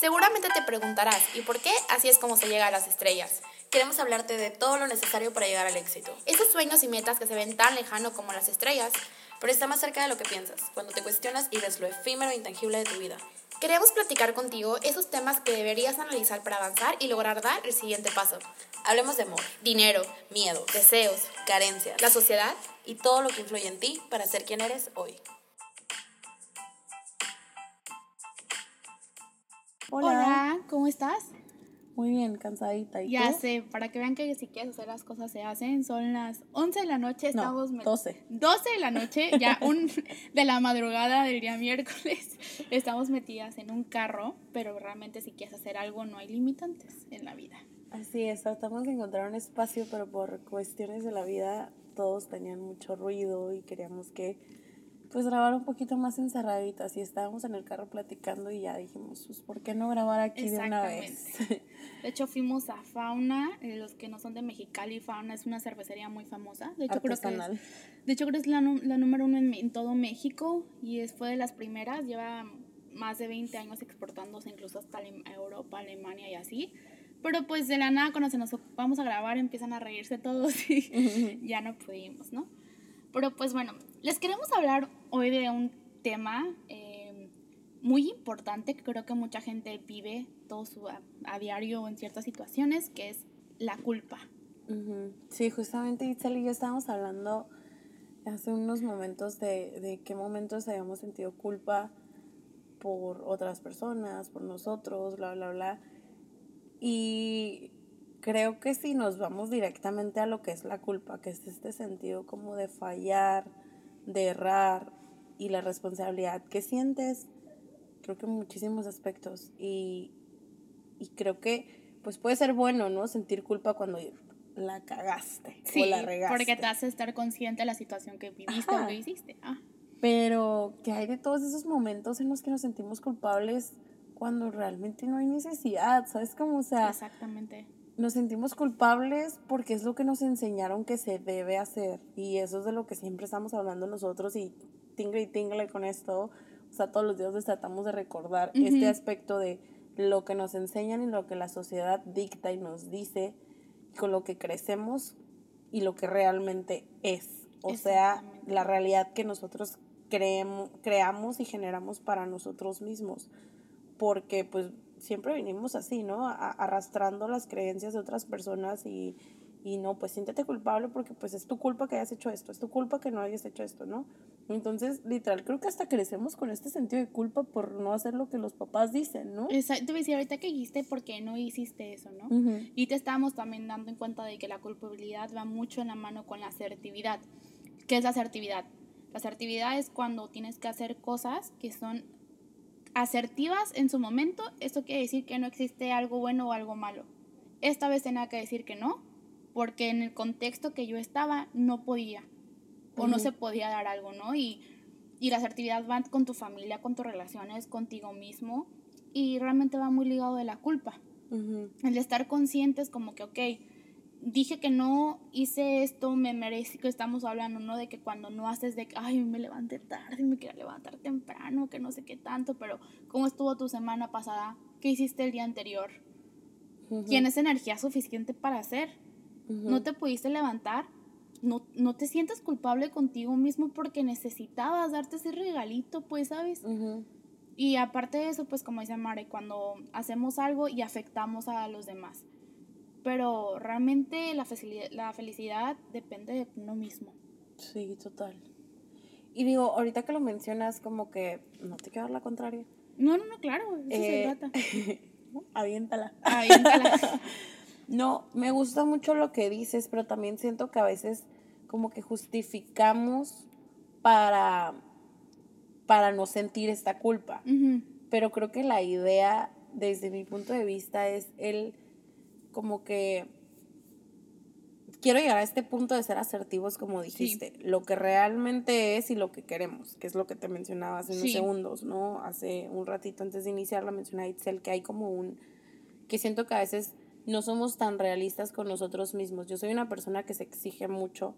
Seguramente te preguntarás, ¿y por qué así es como se llega a las estrellas? Queremos hablarte de todo lo necesario para llegar al éxito. Esos sueños y metas que se ven tan lejano como las estrellas, pero está más cerca de lo que piensas, cuando te cuestionas y ves lo efímero e intangible de tu vida. Queremos platicar contigo esos temas que deberías analizar para avanzar y lograr dar el siguiente paso. Hablemos de amor, dinero, miedos, deseos, carencias, la sociedad y todo lo que influye en ti para ser quien eres hoy. Hola, ¿cómo estás? Muy bien, cansadita. ¿Y ya sé, para que vean que si quieres hacer las cosas se hacen. Son las 11 de la noche, estamos... No, 12. 12 de la noche, ya un, de la madrugada del día miércoles. Estamos metidas en un carro, pero realmente si quieres hacer algo no hay limitantes en la vida. Así es, tratamos de encontrar un espacio, pero por cuestiones de la vida todos tenían mucho ruido y queríamos que pues grabar un poquito más encerraditas y estábamos en el carro platicando y ya dijimos, pues, ¿por qué no grabar aquí de una vez? De hecho, fuimos a Fauna, eh, los que no son de Mexicali, Fauna es una cervecería muy famosa. De hecho, creo que es, de hecho, creo que es la, la número uno en, todo México y es, fue de las primeras, lleva más de 20 años exportándose incluso hasta Europa, Alemania y así. Pero pues de la nada cuando se nos vamos a grabar empiezan a reírse todos y ya no pudimos, ¿no? Pero pues bueno, les queremos hablar hoy de un tema eh, muy importante que creo que mucha gente vive todo su a, diario en ciertas situaciones, que es la culpa. Sí, justamente Itzel y yo estábamos hablando hace unos momentos de, de qué momentos habíamos sentido culpa por otras personas, por nosotros, bla, bla, bla. Y creo que si nos vamos directamente a lo que es la culpa, que es este sentido como de fallar, de errar y la responsabilidad que sientes, creo que en muchísimos aspectos. Y, y creo que pues puede ser bueno, ¿no? Sentir culpa cuando la cagaste o la regaste. Porque te hace estar consciente de la situación que viviste o que hiciste. Ah. Pero que hay de todos esos momentos en los que nos sentimos culpables cuando realmente no hay necesidad, ¿sabes cómo? O sea, Exactamente nos sentimos culpables porque es lo que nos enseñaron que se debe hacer y eso es de lo que siempre estamos hablando nosotros y tingle y tingle con esto, o sea, todos los días les tratamos de recordar este aspecto de lo que nos enseñan y lo que la sociedad dicta y nos dice, con lo que crecemos y lo que realmente es, o sea, la realidad que nosotros creemos, creamos y generamos para nosotros mismos, porque pues siempre venimos así, ¿no? arrastrando las creencias de otras personas y, y no, pues siéntete culpable porque pues es tu culpa que hayas hecho esto, es tu culpa que no hayas hecho esto, ¿no? Entonces, literal, creo que hasta crecemos con este sentido de culpa por no hacer lo que los papás dicen, ¿no? Exacto, te decía ahorita que dijiste por qué no hiciste eso, ¿no? Y te estábamos también dando en cuenta de que la culpabilidad va mucho en la mano con la asertividad. ¿Qué es la asertividad? La asertividad es cuando tienes que hacer cosas que son asertivas en su momento, esto quiere decir que no existe algo bueno o algo malo. Esta vez tenía que decir que no, porque en el contexto que yo estaba no podía o no se podía dar algo, ¿no? Y, y la asertividad va con tu familia, con tus relaciones, contigo mismo y realmente va muy ligado de la culpa. El estar conscientes como que, ok, dije que no hice esto, me merezco, estamos hablando, ¿no? De que cuando no haces de que, ay, me levanté tarde, me quiero levantar temprano, que no sé qué tanto, pero ¿cómo estuvo tu semana pasada? ¿Qué hiciste el día anterior? ¿Tienes energía suficiente para hacer? ¿No te pudiste levantar? No, no te sientes culpable contigo mismo porque necesitabas darte ese regalito, pues, ¿sabes? Y aparte de eso, pues como dice Mare, cuando hacemos algo y afectamos a los demás pero realmente la la felicidad depende de uno mismo. Sí, total. Y digo, ahorita que lo mencionas, como que no te queda la contraria. No, no, no, claro, eso se eh, trata. aviéntala. Aviéntala. no, me gusta mucho lo que dices, pero también siento que a veces como que justificamos para, para no sentir esta culpa. Pero creo que la idea, desde mi punto de vista, es el como que quiero llegar a este punto de ser asertivos, como dijiste, lo que realmente es y lo que queremos, que es lo que te mencionaba hace unos segundos, ¿no? Hace un ratito antes de iniciar la mencioné a Itzel, que hay como un, que siento que a veces no somos tan realistas con nosotros mismos. Yo soy una persona que se exige mucho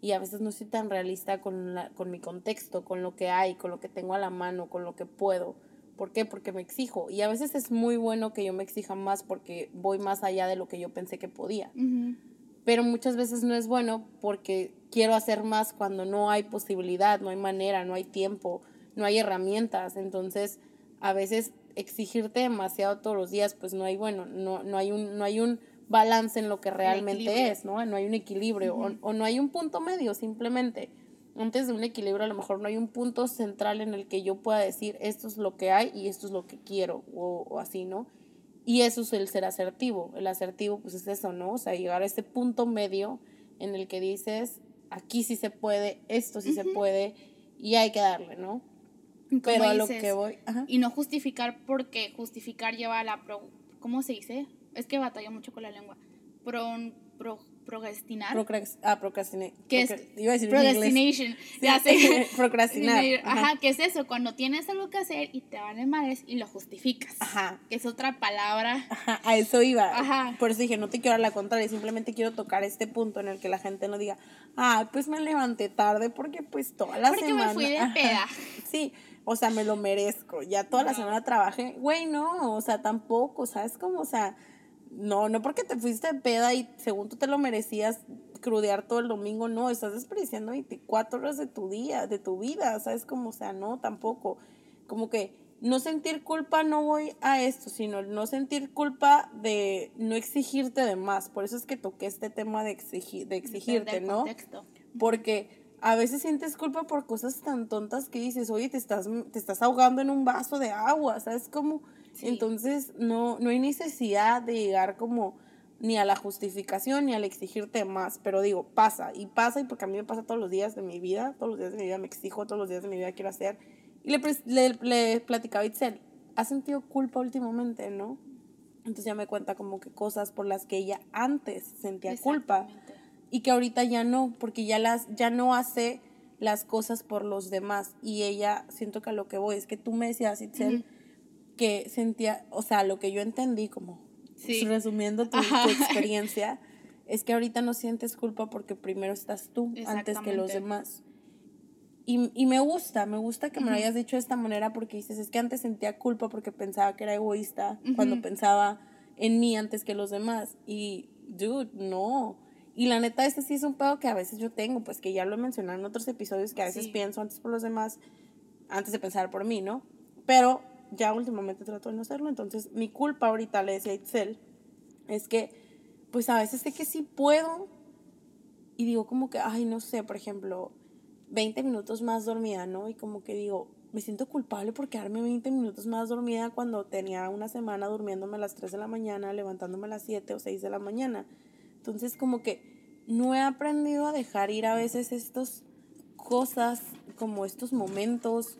y a veces no soy tan realista con, la, con mi contexto, con lo que hay, con lo que tengo a la mano, con lo que puedo ¿Por qué? Porque me exijo. Y a veces es muy bueno que yo me exija más porque voy más allá de lo que yo pensé que podía. Pero muchas veces no es bueno porque quiero hacer más cuando no hay posibilidad, no hay manera, no hay tiempo, no hay herramientas. Entonces, a veces exigirte demasiado todos los días, pues no hay, bueno, no, no hay un, no hay un balance en lo que realmente es, ¿no? No hay un equilibrio o, o no hay un punto medio, simplemente antes de un equilibrio a lo mejor no hay un punto central en el que yo pueda decir esto es lo que hay y esto es lo que quiero o, así, ¿no? Y eso es el ser asertivo. El asertivo pues es eso, ¿no? O sea, llegar a ese punto medio en el que dices, aquí sí se puede, esto sí se puede y hay que darle, ¿no? Pero a lo que voy... Y no justificar porque justificar lleva a la... Pro, ¿Cómo se dice? Es que batalla mucho con la lengua. Pro, pro, procrastinar. ah, procrastinar. ¿Qué es? Iba a decir procrastination. Ya sé. procrastinar. Ajá. ¿qué es eso? Cuando tienes algo que hacer y te van madres y lo justificas. Ajá. Que es otra palabra. Ajá, a eso iba. Ajá. Por eso dije, no te quiero a la contraria, simplemente quiero tocar este punto en el que la gente no diga, ah, pues me levanté tarde porque pues toda la porque semana. Porque me fui de peda. Sí, o sea, me lo merezco. Ya toda la semana trabajé. Güey, no, o sea, tampoco, ¿sabes cómo? O sea no, no porque te fuiste de peda y según tú te lo merecías crudear todo el domingo, no, estás desperdiciando 24 horas de tu día, de tu vida, ¿sabes? Como, o sea, no, tampoco. Como que no sentir culpa no voy a esto, sino no sentir culpa de no exigirte de más. Por eso es que toqué este tema de, exigir, de exigirte, ¿no? Porque a veces sientes culpa por cosas tan tontas que dices, oye, te estás, te estás ahogando en un vaso de agua, ¿sabes? Como entonces, no, no hay necesidad de llegar como ni a la justificación ni al exigirte más, pero digo, pasa y pasa y porque a mí me pasa todos los días de mi vida, todos los días de mi vida me exijo, todos los días de mi vida quiero hacer. Y le, le, le platicaba a Itzel, ha sentido culpa últimamente, ¿no? Entonces ya me cuenta como que cosas por las que ella antes sentía culpa y que ahorita ya no, porque ya las ya no hace las cosas por los demás y ella siento que a lo que voy es que tú me decías Itzel, que sentía, o sea, lo que yo entendí como resumiendo tu, experiencia, es que ahorita no sientes culpa porque primero estás tú antes que los demás. Y, y me gusta, me gusta que me lo hayas dicho de esta manera porque dices, es que antes sentía culpa porque pensaba que era egoísta, cuando pensaba en mí antes que los demás. Y, dude, no. Y la neta, este sí es un pedo que a veces yo tengo, pues que ya lo he mencionado en otros episodios, que a veces pienso antes por los demás, antes de pensar por mí, ¿no? Pero ya últimamente trato de no hacerlo, entonces mi culpa ahorita, le decía a Itzel, es que pues a veces sé que sí puedo y digo como que, ay, no sé, por ejemplo, 20 minutos más dormida, ¿no? Y como que digo, me siento culpable por quedarme 20 minutos más dormida cuando tenía una semana durmiéndome a las 3 de la mañana, levantándome a las 7 o 6 de la mañana. Entonces como que no he aprendido a dejar ir a veces estas cosas, como estos momentos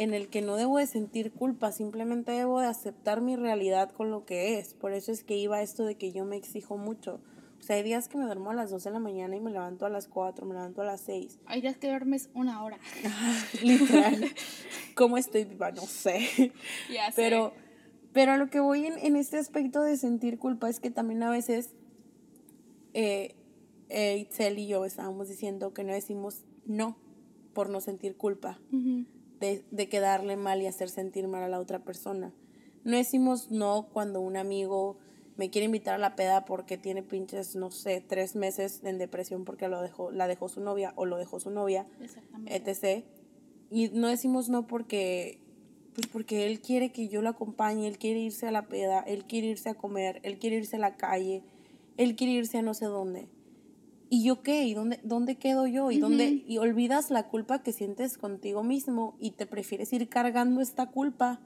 en el que no debo de sentir culpa, simplemente debo de aceptar mi realidad con lo que es. Por eso es que iba esto de que yo me exijo mucho. O sea, hay días que me duermo a las 2 de la mañana y me levanto a las 4, me levanto a las 6. Hay días que duermes una hora. Literal. ¿Cómo estoy viva? No sé. Ya pero, pero a lo que voy en, en, este aspecto de sentir culpa es que también a veces eh, eh, Itzel y yo estábamos diciendo que no decimos no por no sentir culpa de, de quedarle mal y hacer sentir mal a la otra persona. No decimos no cuando un amigo me quiere invitar a la peda porque tiene pinches, no sé, tres meses en depresión porque lo dejó, la dejó su novia o lo dejó su novia, etc. Y no decimos no porque, pues porque él quiere que yo lo acompañe, él quiere irse a la peda, él quiere irse a comer, él quiere irse a la calle, él quiere irse a no sé dónde. ¿Y yo qué? ¿Y dónde, dónde quedo yo? ¿Y, dónde, y olvidas la culpa que sientes contigo mismo y te prefieres ir cargando esta culpa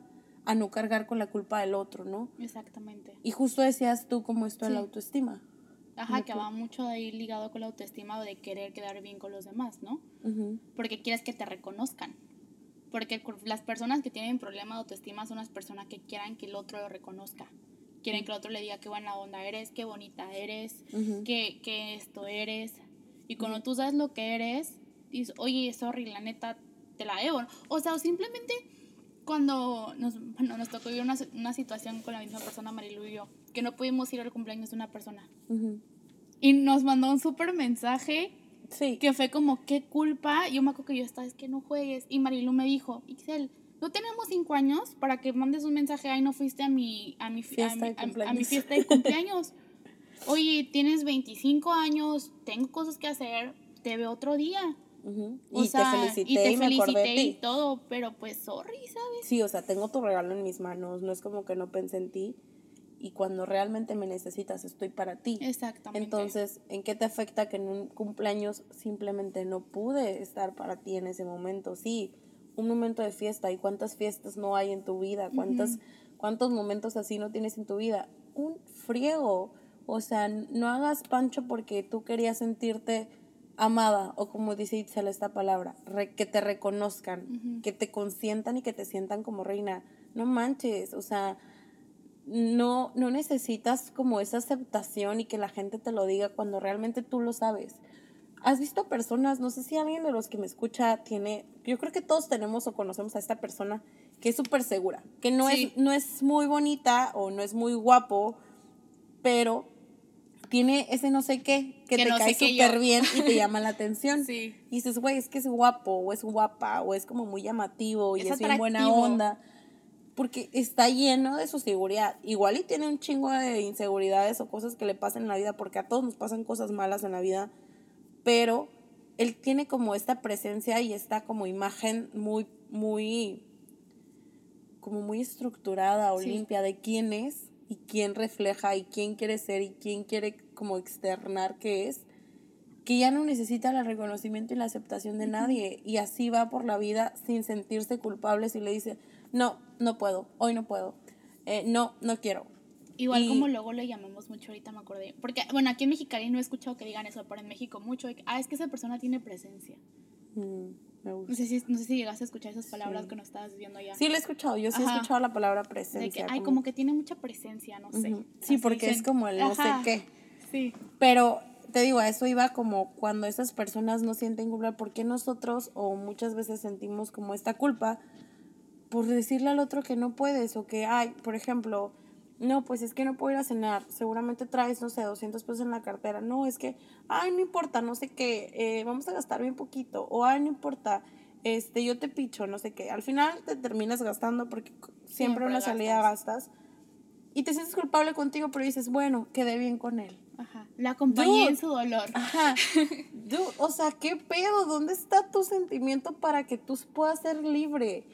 a no cargar con la culpa del otro, ¿no? Exactamente. Y justo decías tú como esto de la autoestima. Ajá, que va mucho de ir ligado con la autoestima o de querer quedar bien con los demás, ¿no? Porque quieres que te reconozcan. Porque las personas que tienen problema de autoestima son las personas que quieran que el otro lo reconozca quieren que el otro le diga qué buena onda eres, qué bonita eres, qué, esto eres. Y cuando tú sabes lo que eres, dices, oye, sorry, la neta, te la debo. O sea, o simplemente cuando nos, bueno, nos tocó vivir una, una, situación con la misma persona, Marilu y yo, que no pudimos ir al cumpleaños de una persona. Y nos mandó un súper mensaje que fue como, qué culpa. Yo me acuerdo que yo estaba, es que no juegues. Y Marilu me dijo, Ixel, no tenemos cinco años para que mandes un mensaje, ay, no fuiste a mi, a mi, fiesta, a, mi, fiesta de cumpleaños. Oye, tienes 25 años, tengo cosas que hacer, te veo otro día. y, te felicité y te felicité y, todo, pero pues sorry, ¿sabes? Sí, o sea, tengo tu regalo en mis manos, no es como que no pensé en ti y cuando realmente me necesitas estoy para ti. Exactamente. Entonces, ¿en qué te afecta que en un cumpleaños simplemente no pude estar para ti en ese momento? Sí, un momento de fiesta y cuántas fiestas no hay en tu vida, cuántas, cuántos momentos así no tienes en tu vida. Un friego. O sea, no hagas pancho porque tú querías sentirte amada o como dice Itzel esta palabra, que te reconozcan, que te consientan y que te sientan como reina. No manches, o sea, no, no necesitas como esa aceptación y que la gente te lo diga cuando realmente tú lo sabes. ¿Has visto personas, no sé si alguien de los que me escucha tiene, yo creo que todos tenemos o conocemos a esta persona que es súper segura, que no, es, no es muy bonita o no es muy guapo, pero tiene ese no sé qué que, te cae súper bien y te llama la atención. Y dices, güey, es que es guapo o es guapa o es como muy llamativo y es, bien buena onda porque está lleno de su seguridad. Igual y tiene un chingo de inseguridades o cosas que le pasan en la vida, porque a todos nos pasan cosas malas en la vida, pero él tiene como esta presencia y esta como imagen muy, muy, como muy estructurada o limpia de quién es y quién refleja y quién quiere ser y quién quiere como externar qué es, que ya no necesita el reconocimiento y la aceptación de nadie. Y así va por la vida sin sentirse culpable si le dice, no, no puedo, hoy no puedo, eh, no, no quiero. Igual como luego le llamamos mucho, ahorita me acordé. Porque, bueno, aquí en Mexicali no he escuchado que digan eso, pero en México mucho. Ah, es que esa persona tiene presencia. Mm, me gusta. No, sé si, no sé si llegaste a escuchar esas palabras que nos estabas diciendo ya. Sí, la he escuchado. Yo sí he escuchado la palabra presencia. De que, ay, como... que tiene mucha presencia, no sé. Sí, porque es como el no sé qué. Sí. Pero te digo, a eso iba como cuando esas personas no sienten culpa, porque nosotros o muchas veces sentimos como esta culpa por decirle al otro que no puedes o que, ay, por ejemplo, no, pues es que no puedo ir a cenar, seguramente traes, no sé, 200 pesos en la cartera, no, es que, ay, no importa, no sé qué, eh, vamos a gastar bien poquito, o ay, no importa, este, yo te picho, no sé qué, al final te terminas gastando porque siempre, una salida gastas y te sientes culpable contigo, pero dices, bueno, quedé bien con él. Ajá. La acompañé en su dolor. Ajá. o sea, ¿qué pedo? ¿Dónde está tu sentimiento para que tú puedas ser libre?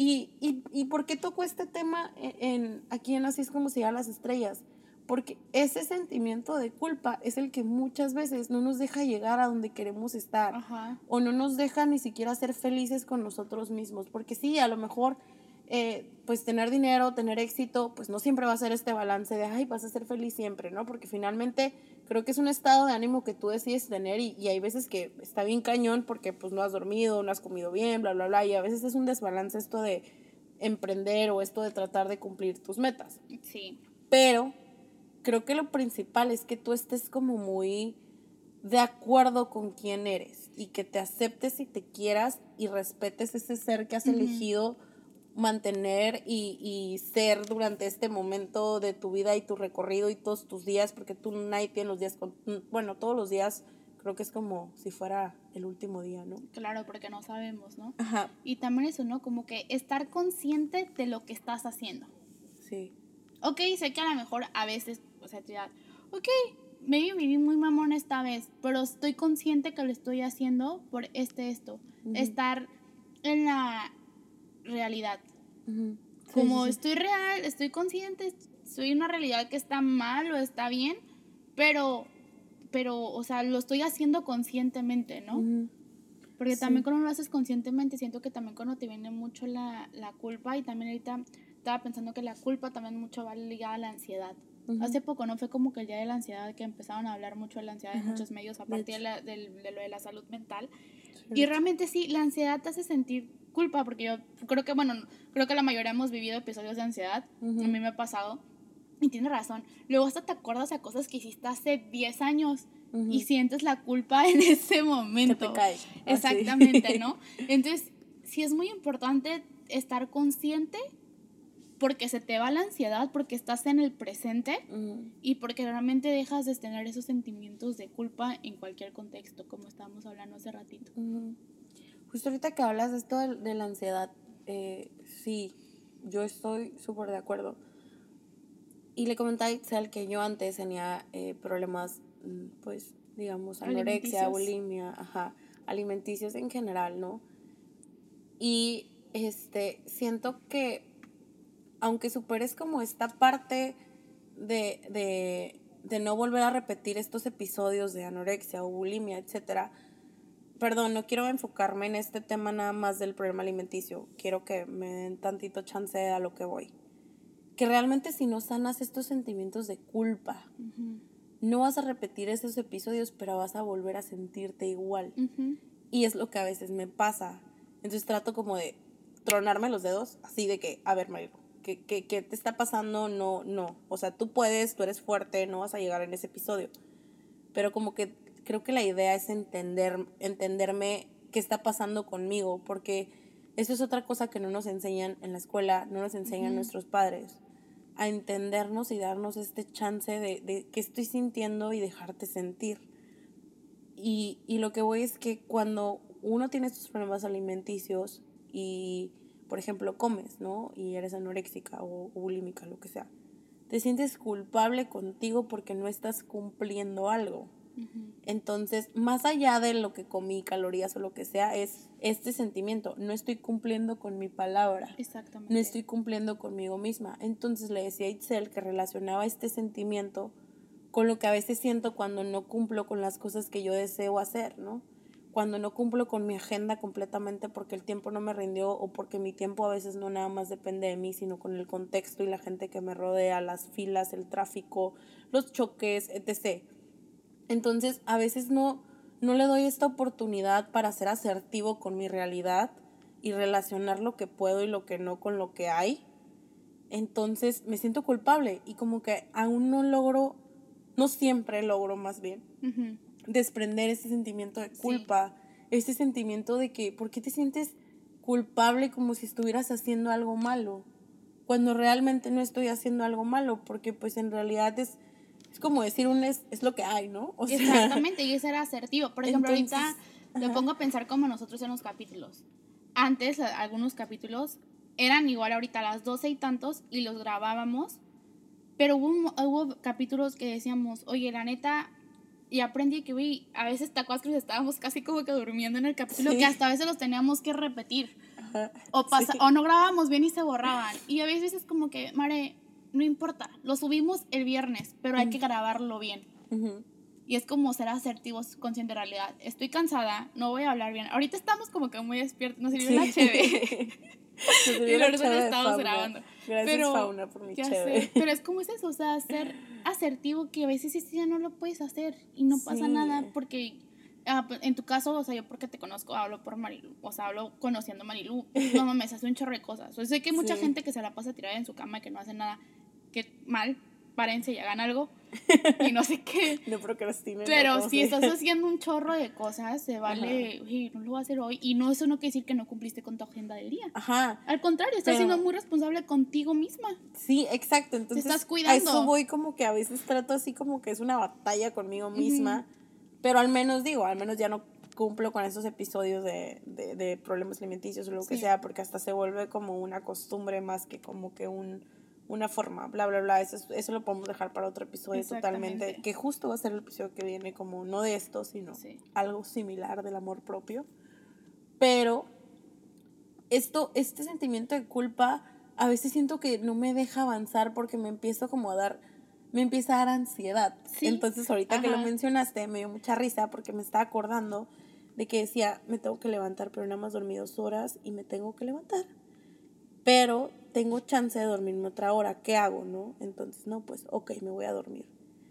¿Y, y, y por qué tocó este tema en, aquí en Así es como se llama las estrellas? Porque ese sentimiento de culpa es el que muchas veces no nos deja llegar a donde queremos estar. O no nos deja ni siquiera ser felices con nosotros mismos. Porque sí, a lo mejor eh, pues tener dinero, tener éxito, pues no siempre va a ser este balance de, ay, vas a ser feliz siempre, ¿no? Porque finalmente creo que es un estado de ánimo que tú decides tener y, y, hay veces que está bien cañón porque pues no has dormido, no has comido bien, bla, bla, bla, y a veces es un desbalance esto de emprender o esto de tratar de cumplir tus metas. Sí. Pero creo que lo principal es que tú estés como muy de acuerdo con quién eres y que te aceptes y te quieras y respetes ese ser que has elegido mantener y, y, ser durante este momento de tu vida y tu recorrido y todos tus días, porque tú nadie tiene los días, con, bueno, todos los días creo que es como si fuera el último día, ¿no? Claro, porque no sabemos, ¿no? Ajá. Y también eso, ¿no? Como que estar consciente de lo que estás haciendo. Sí. Ok, sé que a lo mejor a veces, o sea, ya, ok, me viví muy mamón esta vez, pero estoy consciente que lo estoy haciendo por este, esto. Estar en la realidad. Como estoy real, estoy consciente, soy una realidad que está mal o está bien, pero, pero, o sea, lo estoy haciendo conscientemente, ¿no? Porque también cuando lo haces conscientemente, siento que también cuando te viene mucho la, la, culpa y también ahorita estaba pensando que la culpa también mucho va ligada a la ansiedad. Hace poco, ¿no? Fue como que el día de la ansiedad que empezaron a hablar mucho de la ansiedad en muchos medios a partir de, de, lo de la salud mental. Y realmente sí, la ansiedad te hace sentir culpa, porque yo creo que, bueno, creo que la mayoría hemos vivido episodios de ansiedad, a mí me ha pasado, y tiene razón. Luego hasta te acuerdas a cosas que hiciste hace 10 años y sientes la culpa en ese momento. te. Exactamente, ¿no? Entonces, sí es muy importante estar consciente porque se te va la ansiedad, porque estás en el presente y porque realmente dejas de tener esos sentimientos de culpa en cualquier contexto, como estábamos hablando hace ratito. Justo ahorita que hablas de esto de, la ansiedad, eh, sí, yo estoy súper de acuerdo. Y le comentaba a Itzel que yo antes tenía eh, problemas, mm, pues, digamos, anorexia, bulimia, ajá, alimenticios en general, ¿no? Y este, siento que aunque superes como esta parte de, de, de no volver a repetir estos episodios de anorexia o bulimia, etcétera, perdón, no quiero enfocarme en este tema nada más del problema alimenticio, quiero que me den tantito chance a lo que voy. Que realmente si no sanas estos sentimientos de culpa, no vas a repetir esos episodios, pero vas a volver a sentirte igual. Y es lo que a veces me pasa. Entonces trato como de tronarme los dedos, así de que, a ver, Marilu, ¿qué, qué, qué te está pasando? No, no. O sea, tú puedes, tú eres fuerte, no vas a llegar en ese episodio. Pero como que creo que la idea es entender, entenderme qué está pasando conmigo, porque eso es otra cosa que no nos enseñan en la escuela, no nos enseñan Ujú. nuestros padres, a entendernos y darnos este chance de, de qué estoy sintiendo y dejarte sentir. Y, y lo que voy es que cuando uno tiene estos problemas alimenticios y, por ejemplo, comes, ¿no? Y eres anoréxica o, o bulímica, lo que sea, te sientes culpable contigo porque no estás cumpliendo algo. Entonces, más allá de lo que comí, calorías o lo que sea, es este sentimiento, no estoy cumpliendo con mi palabra Exactamente. no estoy cumpliendo conmigo misma. Entonces le decía a Itzel que relacionaba este sentimiento con lo que a veces siento cuando no cumplo con las cosas que yo deseo hacer, ¿no? Cuando no cumplo con mi agenda completamente porque el tiempo no me rindió o porque mi tiempo a veces no nada más depende de mí, sino con el contexto y la gente que me rodea, las filas, el tráfico, los choques, etc. Entonces, a veces no, no le doy esta oportunidad para ser asertivo con mi realidad y relacionar lo que puedo y lo que no con lo que hay. Entonces me siento culpable y como que aún no logro, no siempre logro más bien, desprender ese sentimiento de culpa, ese sentimiento de que, ¿por qué te sientes culpable como si estuvieras haciendo algo malo? Cuando realmente no estoy haciendo algo malo, porque pues en realidad es, es como decir un es, es lo que hay, ¿no? O sea, Exactamente, y ese era asertivo. Por ejemplo, Entonces, ahorita me pongo a pensar como nosotros en los capítulos. Antes, algunos capítulos eran igual ahorita a las 12 y tantos y los grabábamos, pero hubo, capítulos que decíamos, oye, la neta, y aprendí que, güey, a veces te acuerdas que nos estábamos casi como que durmiendo en el capítulo, Sí. que hasta a veces los teníamos que repetir. Ajá, O, pasa, sí. o no grabábamos bien y se borraban. Y a veces es como que, Mare, no importa, lo subimos el viernes, pero hay que grabarlo bien. Y es como ser asertivos, consciente de realidad. Estoy cansada, no voy a hablar bien. Ahorita estamos como que muy despiertos, nos sirvió la cheve. Nos sirvió Y la de estamos Fauna. grabando. Gracias, Pero, Fauna, por mi sé, pero es como es eso, o sea, ser asertivo que a veces sí, sí, ya no lo puedes hacer y no pasa Sí. nada porque ah, pues, en tu caso, o sea, yo porque te conozco, hablo por Marilu, o sea, hablo conociendo a Marilu, no mames, hace un chorro de cosas. O sea, sé que hay mucha Sí. gente que se la pasa tirada en su cama y que no hace nada, que mal, párense y hagan algo y no sé qué. No procrastinen. Pero si estás haciendo un chorro de cosas, se vale, "Oye, no lo voy a hacer hoy. Y no, eso no quiere decir que no cumpliste con tu agenda del día. Ajá, Al contrario, estás Pero- siendo muy responsable contigo misma. sí, exacto. Entonces, estás a cuidando. eso voy como que a veces trato así como que es una batalla conmigo misma. Pero al menos digo, al menos ya no cumplo con esos episodios de, de, de problemas alimenticios o lo que sea, porque hasta se vuelve como una costumbre más que como que un, una forma, bla, bla, bla. Eso, es- eso lo podemos dejar para otro episodio totalmente, que justo va a ser el episodio que viene como no de esto, sino Sí. algo similar del amor propio. Pero esto, este sentimiento de culpa, a veces siento que no me deja avanzar porque me empiezo como a dar, me empieza a dar ansiedad. Sí. Entonces ahorita que lo Ajá. mencionaste me dio mucha risa porque me estaba acordando de que decía, me tengo que levantar, pero nada más dormí dos horas y me tengo que levantar. Pero tengo chance de dormirme otra hora, ¿qué hago, no? Entonces, no, pues, ok, me voy a dormir.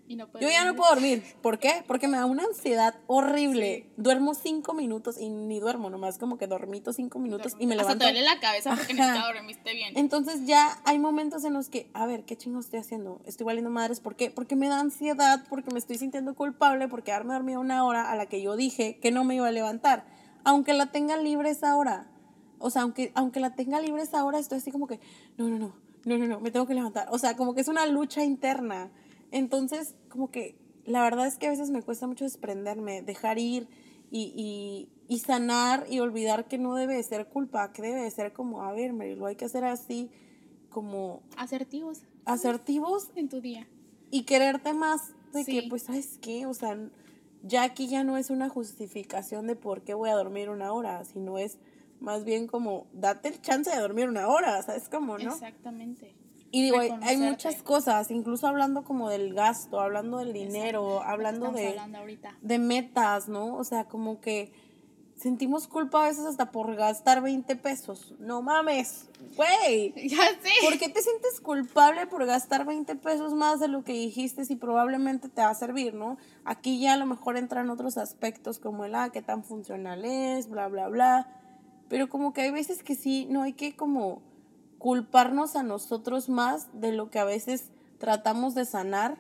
Y no Yo ya no puedo dormir. ¿Por qué? Porque me da una ansiedad horrible. Duermo cinco minutos y ni duermo, nomás como que dormito cinco minutos y me Hasta levanto. te duele la cabeza porque siquiera dormiste bien. Entonces ya hay momentos en los que, a ver, ¿qué chingo estoy haciendo? Estoy valiendo madres. ¿Por qué? Porque me da ansiedad, porque me estoy sintiendo culpable por quedarme dormida una hora a la que yo dije que no me iba a levantar. Aunque la tenga libre esa hora. O sea, aunque, aunque la tenga libre esa hora, estoy así como que, no, no, no, no, no, no, me tengo que levantar. O sea, como que es una lucha interna. Entonces, como que la verdad es que a veces me cuesta mucho desprenderme, dejar ir y, y, y, sanar y olvidar que no debe ser culpa, que debe ser como, a ver, lo hay que hacer así, como... Asertivos. Asertivos. En tu día. Y quererte más de que, pues, ¿sabes qué? O sea, ya aquí ya no es una justificación de por qué voy a dormir una hora, sino es más bien como, date el chance de dormir una hora, ¿sabes cómo, no? Exactamente. Y digo, hay, muchas cosas, incluso hablando como del gasto, hablando del dinero, hablando de, de metas, ¿no? O sea, como que sentimos culpa a veces hasta por gastar 20 pesos. No mames, güey. Ya sé. ¿Por qué te sientes culpable por gastar 20 pesos más de lo que dijiste si probablemente te va a servir, ¿no? Aquí ya a lo mejor entran otros aspectos como el, ah, qué tan funcional es, bla, bla, bla. Pero como que hay veces que sí, no hay que como culparnos a nosotros más de lo que a veces tratamos de sanar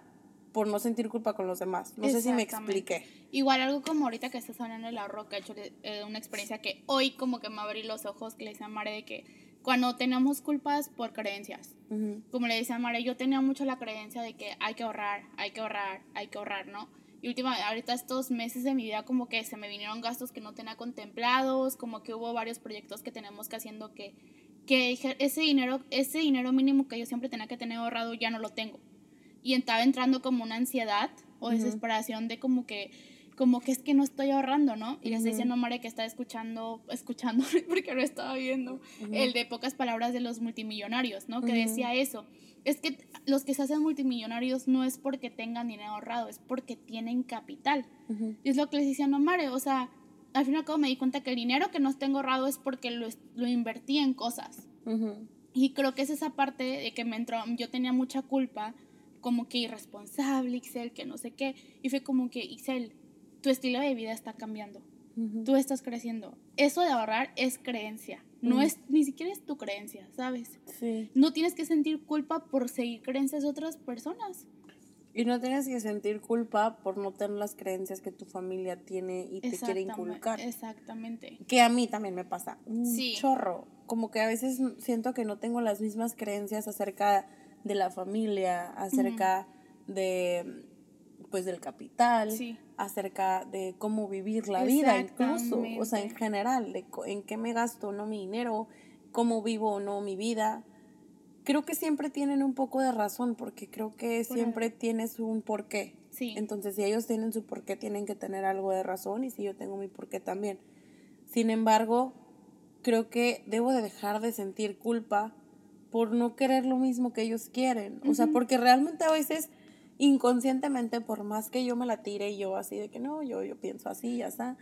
por no sentir culpa con los demás. No sé si me expliqué. Igual algo como ahorita que estás hablando de la roca, he hecho eh, una experiencia que hoy como que me abrí los ojos, que le decía a Mare de que cuando tenemos culpas por creencias, como le decía a Mare, yo tenía mucho la creencia de que hay que ahorrar, hay que ahorrar, hay que ahorrar, ¿no? Y última, ahorita estos meses de mi vida como que se me vinieron gastos que no tenía contemplados, como que hubo varios proyectos que tenemos que haciendo que que ese dinero, ese dinero mínimo que yo siempre tenía que tener ahorrado ya no lo tengo. Y estaba entrando como una ansiedad o desesperación de como que como que es que no estoy ahorrando, ¿no? Y le estoy diciendo a Mare que está escuchando, escuchando, porque lo estaba viendo, el de pocas palabras de los multimillonarios, ¿no? Que decía eso. Es que los que se hacen multimillonarios no es porque tengan dinero ahorrado, es porque tienen capital. Y es lo que les decía a Mare, o sea, al fin y al cabo me di cuenta que el dinero que no tengo ahorrado es porque lo, lo invertí en cosas. Y creo que es esa parte de que me entró, yo tenía mucha culpa, como que irresponsable, Ixel, que no sé qué. Y fue como que, Ixel, tu estilo de vida está cambiando. Tú estás creciendo. Eso de ahorrar es creencia. No es, ni siquiera es tu creencia, ¿sabes? Sí. No tienes que sentir culpa por seguir creencias de otras personas. Y no tienes que sentir culpa por no tener las creencias que tu familia tiene y te quiere inculcar. Exactamente. Que a mí también me pasa. Un chorro. Como que a veces siento que no tengo las mismas creencias acerca de la familia, acerca de pues del capital, acerca de cómo vivir la vida incluso, o sea, en general, de en qué me gasto no mi dinero, cómo vivo o no mi vida creo que siempre tienen un poco de razón, porque creo que siempre tienes un porqué. Sí. Entonces, si ellos tienen su porqué, tienen que tener algo de razón, y si yo tengo mi porqué también. Sin embargo, creo que debo de dejar de sentir culpa por no querer lo mismo que ellos quieren. O sea, porque realmente a veces inconscientemente, por más que yo me la tire y yo así de que no, yo, yo pienso así, ya está,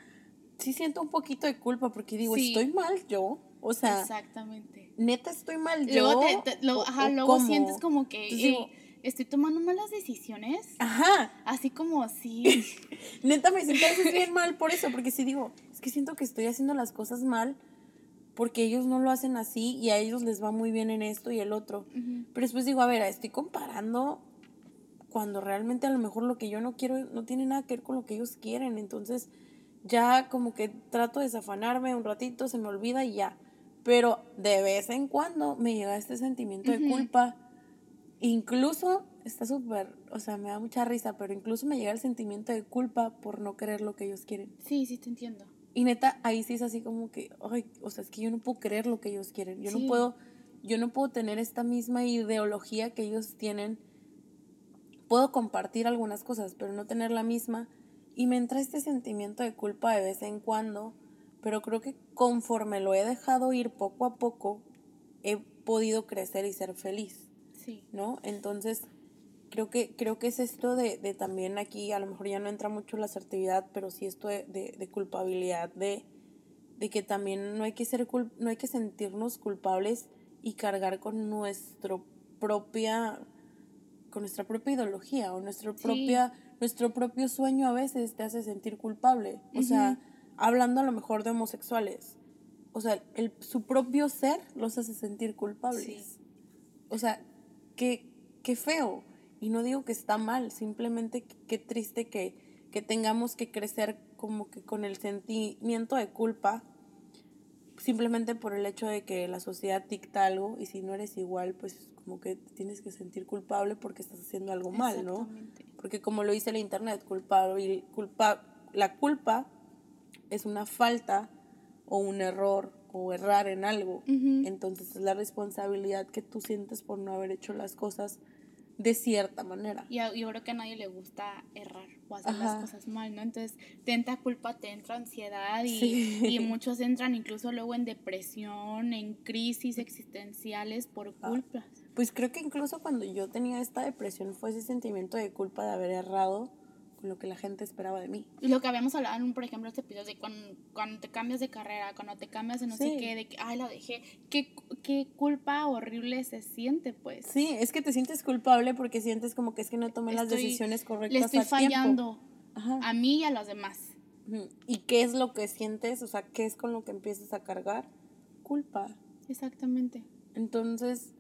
sí siento un poquito de culpa porque digo, estoy mal yo. O sea, exactamente. Neta estoy mal yo. Luego, te, luego sientes como que estoy tomando malas decisiones. Ajá. Así como así. Neta me siento bien mal por eso, porque si digo, es que siento que estoy haciendo las cosas mal porque ellos no lo hacen así y a ellos les va muy bien en esto y el otro. Pero después digo, a ver, estoy comparando cuando realmente a lo mejor lo que yo no quiero no tiene nada que ver con lo que ellos quieren. Entonces ya como que trato de desafanarme un ratito, se me olvida y ya. Pero de vez en cuando me llega este sentimiento de culpa. Incluso, está súper, o sea, me da mucha risa, pero incluso me llega el sentimiento de culpa por no querer lo que ellos quieren. Sí, sí, te entiendo. Y neta, ahí sí es así como que, ay, o sea, es que yo no puedo querer lo que ellos quieren. Yo no puedo, yo no puedo tener esta misma ideología que ellos tienen. Puedo compartir algunas cosas, pero no tener la misma. Y me entra este sentimiento de culpa de vez en cuando pero creo que conforme lo he dejado ir poco a poco, he podido crecer y ser feliz. Sí. ¿No? Entonces, creo que, creo que es esto de, de también aquí, a lo mejor ya no entra mucho la asertividad, pero sí esto de, de, culpabilidad, de, de que también no hay que, ser no hay que sentirnos culpables y cargar con nuestro propia con nuestra propia ideología o nuestra propia nuestro propio sueño a veces te hace sentir culpable. O sea, hablando a lo mejor de homosexuales, o sea, el, su propio ser los hace sentir culpables. O sea, qué, qué feo. Y no digo que está mal, simplemente qué triste que, que tengamos que crecer como que con el sentimiento de culpa, simplemente por el hecho de que la sociedad dicta algo y si no eres igual, pues como que tienes que sentir culpable porque estás haciendo algo mal, ¿no? Porque como lo dice el internet, culpable, culpa, la culpa es una falta o un error o errar en algo. Entonces es la responsabilidad que tú sientes por no haber hecho las cosas de cierta manera. Y yo creo que a nadie le gusta errar o hacer las cosas mal, ¿no? Entonces te entra culpa, te entra ansiedad y, y, muchos entran incluso luego en depresión, en crisis existenciales por ah, culpa. Pues creo que incluso cuando yo tenía esta depresión fue ese sentimiento de culpa de haber errado lo que la gente esperaba de mí. Y lo que habíamos hablado, en, por ejemplo, este episodio de cuando, cuando te cambias de carrera, cuando te cambias de no sé qué, de que, ay, lo dejé, qué, qué culpa horrible se siente, pues. Sí, es que te sientes culpable porque sientes como que es que no tomé las decisiones correctas. Le estoy fallando a mí y a los demás. ¿Y qué es lo que sientes? O sea, ¿qué es con lo que empiezas a cargar? Culpa. Exactamente. Entonces,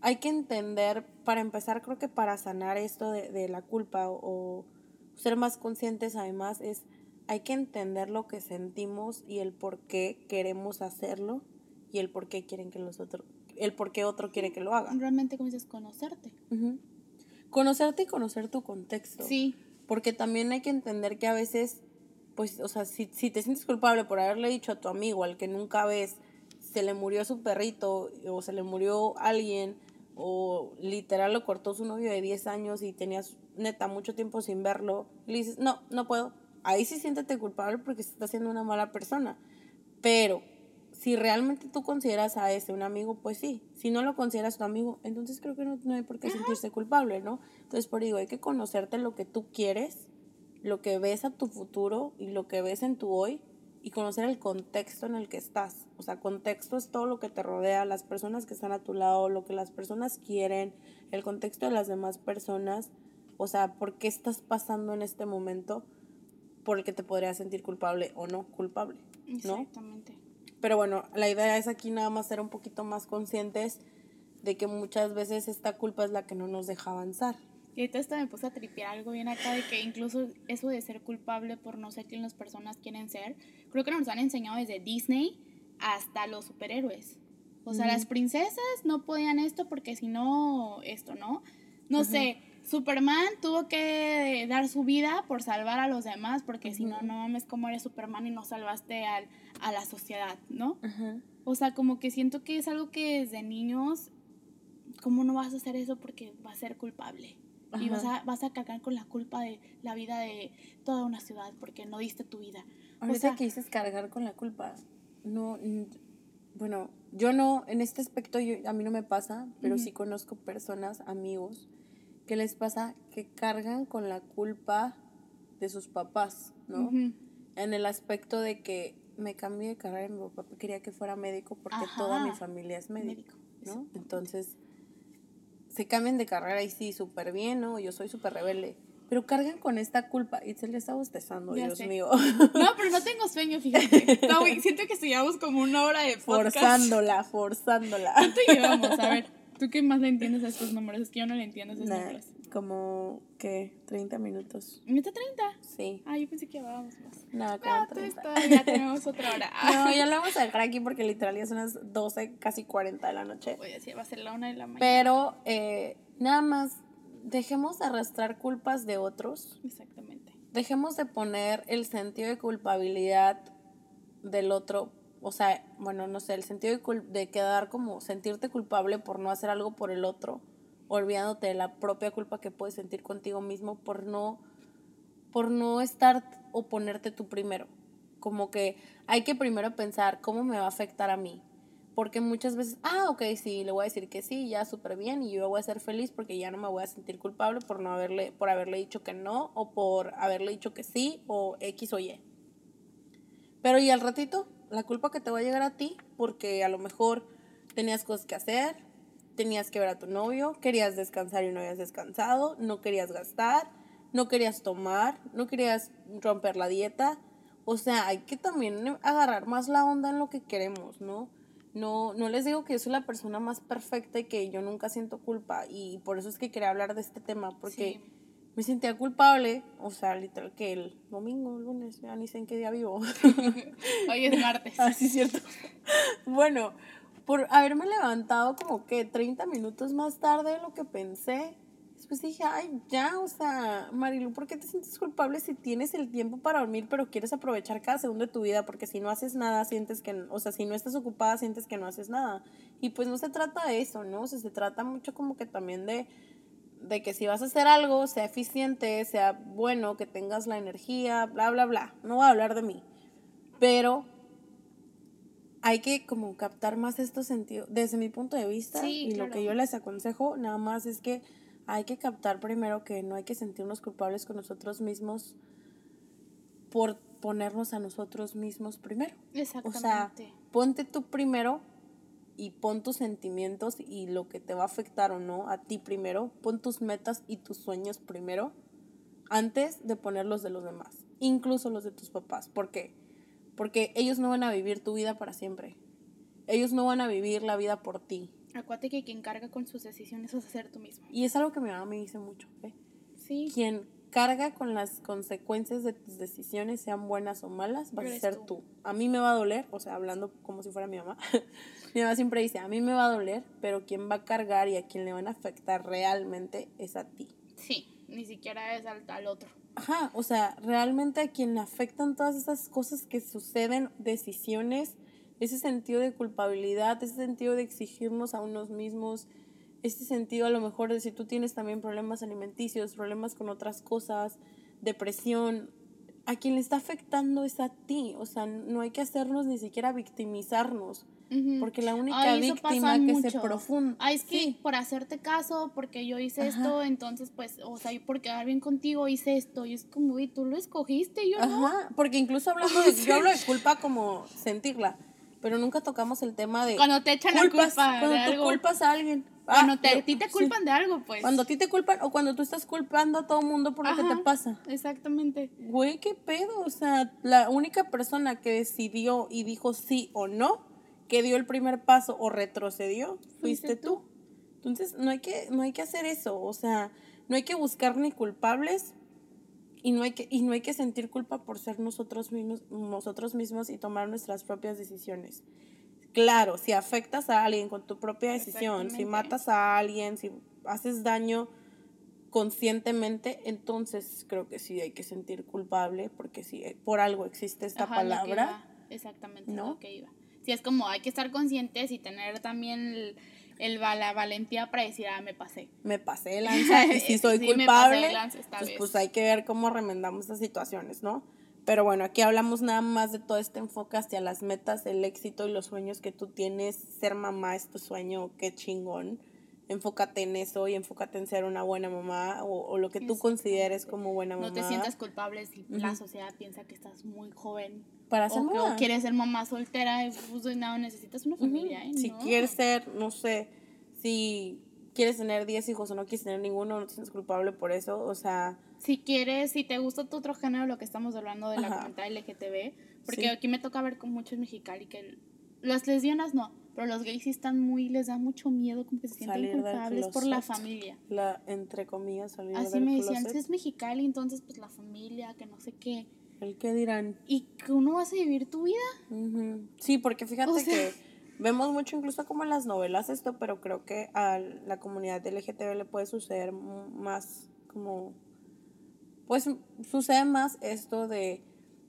hay que entender, para empezar, creo que para sanar esto de, de la culpa o ser más conscientes además es, hay que entender lo que sentimos y el por qué queremos hacerlo y el por qué quieren que los otros, el por qué otro quiere que lo haga. Realmente como dices, conocerte. Conocerte y conocer tu contexto. Sí. Porque también hay que entender que a veces, pues, o sea, si, si te sientes culpable por haberle dicho a tu amigo, al que nunca ves, se le murió su perrito o se le murió alguien o literal lo cortó su novio de 10 años y tenías neta mucho tiempo sin verlo, le dices, no, no puedo. Ahí sí siéntete culpable porque se está siendo una mala persona. Pero si realmente tú consideras a ese un amigo, pues sí. Si no lo consideras tu amigo, entonces creo que no, no hay por qué sentirse culpable, ¿no? Entonces, por digo, hay que conocerte lo que tú quieres, lo que ves a tu futuro y lo que ves en tu hoy y conocer el contexto en el que estás. O sea, contexto es todo lo que te rodea, las personas que están a tu lado, lo que las personas quieren, el contexto de las demás personas. O sea, por qué estás pasando en este momento por el que te podrías sentir culpable o no culpable, ¿no? Exactamente. Pero bueno, la idea es aquí nada más ser un poquito más conscientes de que muchas veces esta culpa es la que no nos deja avanzar. Y ahorita esto me puse a tripear algo bien acá de que incluso eso de ser culpable por no ser quien las personas quieren ser, creo que nos han enseñado desde Disney hasta los superhéroes. O sea, las princesas no podían esto porque si no, esto, ¿no? No sé, Superman tuvo que dar su vida por salvar a los demás porque si no, no mames cómo eres Superman y no salvaste al, a la sociedad, ¿no? O sea, como que siento que es algo que desde niños, ¿cómo no vas a hacer eso porque vas a ser culpable? Y vas a, vas a cargar con la culpa de la vida de toda una ciudad porque no diste tu vida. Ahorita o sea, que dices cargar con la culpa, no, bueno, yo no, en este aspecto yo, a mí no me pasa, pero sí conozco personas, amigos, que les pasa que cargan con la culpa de sus papás, ¿no? En el aspecto de que me cambié de carrera mi papá quería que fuera médico porque toda mi familia es médico, ¿no? Entonces se cambian de carrera y sí, súper bien, ¿no? Yo soy súper rebelde. Pero cargan con esta culpa. Y se le está bostezando, Dios mío. No, pero no tengo sueño, fíjate. No, siento que estudiamos como una hora de podcast. Forzándola, forzándola. ¿Cuánto llevamos? A ver, ¿tú qué más le entiendes a estos números? Es que yo no le entiendo a esos números. Como, ¿qué? 30 minutos. ¿Meta 30? Sí. Ah, yo pensé que llevábamos más. No, como no, 30. ya tenemos otra hora. No, ya lo vamos a dejar aquí porque literal ya son las 12, casi 40 de la noche. Voy a decir, va a ser la 1 de la mañana. Pero, eh, nada más, dejemos de arrastrar culpas de otros. Exactamente. Dejemos de poner el sentido de culpabilidad del otro o sea, bueno, no sé, el sentido de, de, quedar como sentirte culpable por no hacer algo por el otro olvidándote de la propia culpa que puedes sentir contigo mismo por no, por no estar o ponerte tú primero. Como que hay que primero pensar cómo me va a afectar a mí. Porque muchas veces, ah, ok, sí, le voy a decir que sí, ya súper bien, y yo voy a ser feliz porque ya no me voy a sentir culpable por no haberle, por haberle dicho que no, o por haberle dicho que sí, o X o Y. Pero y al ratito, la culpa que te va a llegar a ti, porque a lo mejor tenías cosas que hacer, tenías que ver a tu novio, querías descansar y no habías descansado, no querías gastar, no querías tomar, no querías romper la dieta. O sea, hay que también agarrar más la onda en lo que queremos, ¿no? No, no les digo que yo soy la persona más perfecta y que yo nunca siento culpa y por eso es que quería hablar de este tema porque me sentía culpable, o sea, literal que el domingo, el lunes, ya ni sé en qué día vivo. Hoy es martes. Ah, sí, cierto. Bueno, por haberme levantado como que 30 minutos más tarde de lo que pensé, Después dije, ay, ya, o sea, Marilu, ¿por qué te sientes culpable si tienes el tiempo para dormir, pero quieres aprovechar cada segundo de tu vida? Porque si no haces nada, sientes que, o sea, si no estás ocupada, sientes que no haces nada. Y pues no se trata de eso, ¿no? O sea, se trata mucho como que también de, de que si vas a hacer algo, sea eficiente, sea bueno, que tengas la energía, bla, bla, bla. No voy a hablar de mí. Pero hay que como captar más estos sentidos. Desde mi punto de vista, y lo que yo les aconsejo, nada más es que hay que captar primero que no hay que sentirnos culpables con nosotros mismos por ponernos a nosotros mismos primero. Exactamente. O sea, ponte tú primero y pon tus sentimientos y lo que te va a afectar o no a ti primero. Pon tus metas y tus sueños primero antes de poner los de los demás, incluso los de tus papás. ¿Por qué? Porque ellos no van a vivir tu vida para siempre. Ellos no van a vivir la vida por ti. Acuérdate que quien carga con sus decisiones es hacer tú mismo. Y es algo que mi mamá me dice mucho. ¿eh? Sí. Quien carga con las consecuencias de tus decisiones, sean buenas o malas, va a ser tú. A mí me va a doler, o sea, hablando como si fuera mi mamá. mi mamá siempre dice, a mí me va a doler, pero quien va a cargar y a quien le van a afectar realmente es a ti. Sí, ni siquiera es al, al otro. Ajá, o sea, realmente a quien le afectan todas esas cosas que suceden, decisiones, ese sentido de culpabilidad, ese sentido de exigirnos a unos mismos, ese sentido a lo mejor de si tú tienes también problemas alimenticios, problemas con otras cosas, depresión, a quien le está afectando es a ti, o sea, no hay que hacernos ni siquiera victimizarnos. Porque la única víctima que se profunda. Ay, es que por hacerte caso, porque yo hice esto, entonces, pues, o sea, por quedar bien contigo hice esto. Y es como, y tú lo escogiste, yo Ajá, porque incluso hablando de. Yo hablo de culpa como sentirla pero nunca tocamos el tema de cuando te echan la culpa cuando tú culpas a alguien cuando te, a ti te culpan de algo pues. Cuando a ti te culpan o cuando tú estás culpando a todo el mundo por lo que te pasa. exactamente. Güey qué pedo o sea la única persona que decidió y dijo sí o no que dio el primer paso o retrocedió fuiste, tú. entonces no hay que no hay que hacer eso o sea no hay que buscar ni culpables y no hay que, y no hay que sentir culpa por ser nosotros mismos, nosotros mismos y tomar nuestras propias decisiones. Claro, si afectas a alguien con tu propia decisión, si matas a alguien, si haces daño conscientemente, entonces creo que sí hay que sentir culpable, porque si por algo existe esta palabra. exactamente ¿no? lo que iba. Si es como hay que estar conscientes y tener también el, la valentía para decir, ah, me pasé. Me pasé lanza y si soy culpable, pues, pues, hay que ver cómo remendamos esas situaciones, ¿no? Pero bueno, aquí hablamos nada más de todo este enfoque hacia las metas, el éxito y los sueños que tú tienes. Ser mamá es tu sueño, qué chingón. Enfócate en eso y enfócate en ser una buena mamá o, lo que tú consideres como buena mamá. No te sientas culpable si la sociedad piensa que estás muy joven para ser o, quieres ser mamá soltera, pues no, necesitas una familia, ¿eh? Si quieres ser, no sé, si quieres tener 10 hijos o no quieres tener ninguno, no te sientes culpable por eso, o sea... Si quieres, si te gusta tu otro género, lo que estamos hablando de la comunidad LGTB, porque aquí me toca ver con muchos mexicanos que las lesbianas no, pero los gays sí están muy, les da mucho miedo, como que se sienten culpables por la familia. La, entre comillas, salir Así me decían, si es mexicali, entonces pues la familia, que no sé qué. ¿El qué dirán? ¿Y que uno vas a vivir tu vida? Sí, porque fíjate que vemos mucho incluso como en las novelas esto, pero creo que a la comunidad LGTB le puede suceder más como, pues sucede más esto de,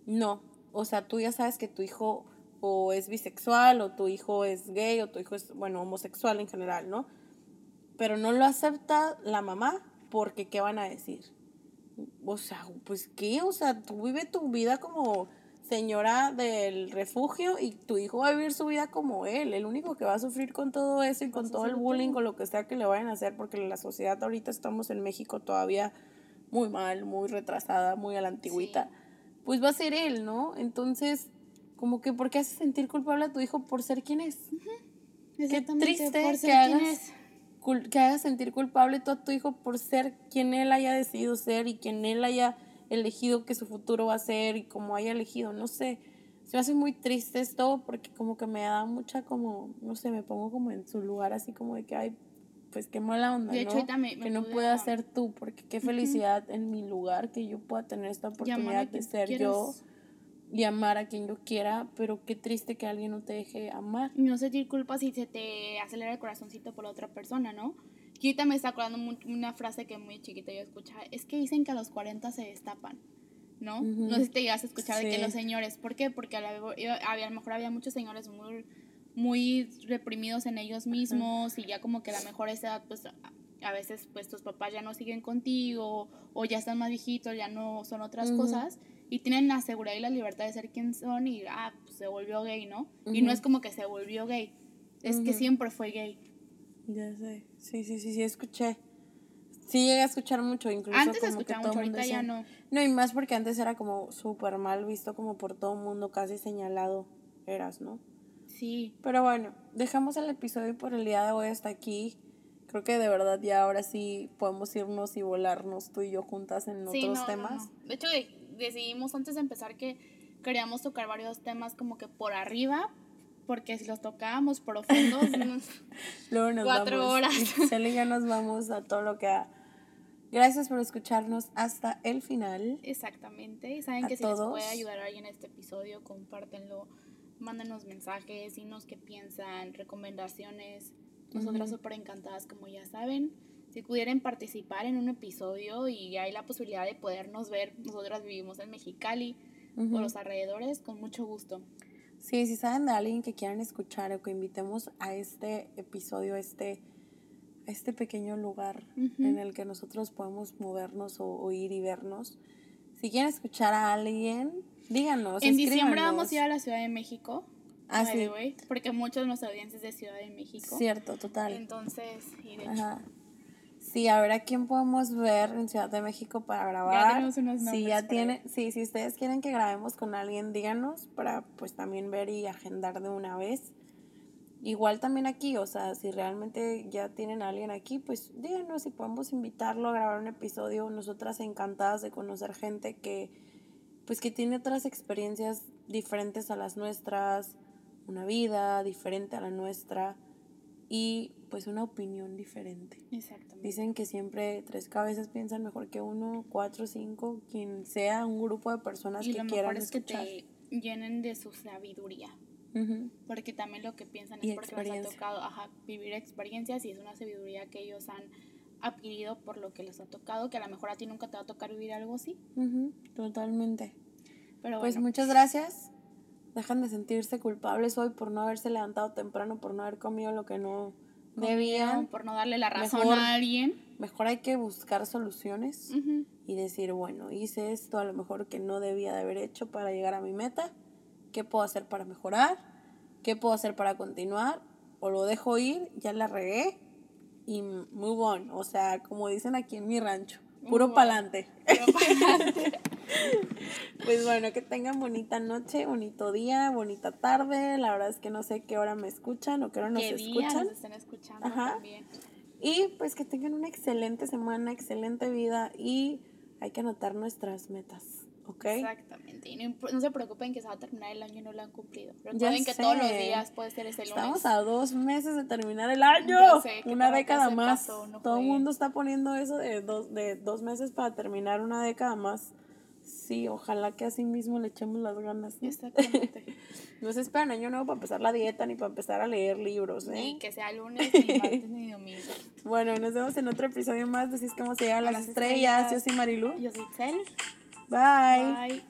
no, o sea, tú ya sabes que tu hijo o es bisexual o tu hijo es gay o tu hijo es, bueno, homosexual en general, ¿no? Pero no lo acepta la mamá porque ¿qué van a decir? o sea, pues qué, o sea, tú vive tu vida como señora del refugio y tu hijo va a vivir su vida como él. El único que va a sufrir con todo eso y con todo el bullying, con lo que sea que le vayan a hacer, porque la sociedad ahorita estamos en México todavía muy mal, muy retrasada, muy a la antigüita, pues va a ser él, ¿no? Entonces, como que, ¿por qué haces sentir culpable a tu hijo por ser quien es? Qué triste que hagas que haga sentir culpable tú a tu hijo por ser quien él haya decidido ser y quien él haya elegido que su futuro va a ser y como haya elegido, no sé. Se me hace muy triste esto porque como que me da mucha como, no sé, me pongo como en su lugar así como de que, ay, pues qué mala onda, ¿no? que no pueda ser tú, porque qué felicidad en mi lugar que yo pueda tener esta oportunidad de ser yo y amar a quien yo quiera, pero qué triste que alguien no te deje amar. No sentir culpa si se te acelera el corazoncito por la otra persona, ¿no? Ahorita me está acordando una frase que muy chiquita yo escuchaba, es que dicen que a los 40 se destapan, ¿no? No sé si te llegas a escuchar de que los señores, ¿por qué? Porque a, la, a lo mejor había muchos señores muy, muy reprimidos en ellos mismos y ya como que a la mejor esa edad, pues a veces pues tus papás ya no siguen contigo o ya están más viejitos, ya no son otras cosas y tienen la seguridad y la libertad de ser quien son y ah, pues se volvió gay, ¿no? Y no es como que se volvió gay, es que siempre fue gay. Ya sé, sí, sí, sí, sí, escuché. Sí llegué a escuchar mucho, incluso Antes como escuchaba mucho, ahorita ya no. No, y más porque antes era como súper mal visto, como por todo el mundo, casi señalado eras, ¿no? Sí. Pero bueno, dejamos el episodio por el día de hoy hasta aquí. Creo que de verdad ya ahora sí podemos irnos y volarnos tú y yo juntas en otros temas. De hecho, decidimos antes de empezar que queríamos tocar varios temas como que por arriba, porque si los tocábamos profundos, Luego nos cuatro horas. Y ya nos vamos a todo lo que ha. Gracias por escucharnos hasta el final. Exactamente. Y saben que si les puede ayudar a alguien en este episodio, compártenlo, mándenos mensajes, dinos qué piensan, recomendaciones. Nosotras súper encantadas, como ya saben. Si pudieran participar en un episodio y hay la posibilidad de podernos ver, nosotras vivimos en Mexicali o los alrededores, con mucho gusto. Sí, si saben de alguien que quieran escuchar o que invitemos a este episodio, este, este pequeño lugar en el que nosotros podemos movernos o oír y vernos, si quieren escuchar a alguien, díganos. En diciembre vamos a ir a la Ciudad de México. Ah, sí. porque muchos de nuestros audiencias de Ciudad de México. Cierto, total. Entonces, y de Ajá. Sí, a ver a quién podemos ver en Ciudad de México para grabar. Ya tenemos unos nombres. Sí, ya tiene, sí, si ustedes quieren que grabemos con alguien, díganos para pues también ver y agendar de una vez. Igual también aquí, o sea, si realmente ya tienen a alguien aquí, pues díganos si podemos invitarlo a grabar un episodio. Nosotras encantadas de conocer gente que pues que tiene otras experiencias diferentes a las nuestras, una vida diferente a la nuestra y pues una opinión diferente. Exactamente. Dicen que siempre tres cabezas piensan mejor que uno, cuatro, cinco, quien sea un grupo de personas que quieran es que te llenen de su sabiduría. Porque también lo que piensan es porque les ha tocado vivir experiencias y es una sabiduría que ellos han adquirido por lo que les ha tocado, que a lo mejor a ti nunca te va a tocar vivir algo así. Totalmente. Pero pues muchas gracias dejan de sentirse culpables hoy por no haberse levantado temprano, por no haber comido lo que no debían. Por no darle la razón a alguien. Mejor hay que buscar soluciones y decir, bueno, hice esto a lo mejor que no debía de haber hecho para llegar a mi meta. ¿Qué puedo hacer para mejorar? ¿Qué puedo hacer para continuar? O lo dejo ir, ya la regué y move on. O sea, como dicen aquí en mi rancho, puro pa'lante. Pues bueno, que tengan bonita noche, bonito día, bonita tarde. La verdad es que no sé qué hora me escuchan o qué hora nos ¿Qué escuchan. Nos están escuchando también. Y pues que tengan una excelente semana, excelente vida y hay que anotar nuestras metas. ¿Ok? Exactamente. Y no, se preocupen que se va a terminar el año y no lo han cumplido. Recuerden que todos los días puede ser ese lunes. Estamos a dos meses de terminar el año. una década más. Todo el mundo está poniendo eso de dos, de dos meses para terminar una década más. Sí, ojalá que así mismo le echemos las ganas. ¿no? Exactamente. no se esperan año nuevo para empezar la dieta ni para empezar a leer libros, ¿eh? Ni que sea lunes, ni martes, ni domingo. Bueno, nos vemos en otro episodio más. Decís cómo se llama las, estrellas. Yo soy Marilu. Yo soy Cel. Bye. Bye.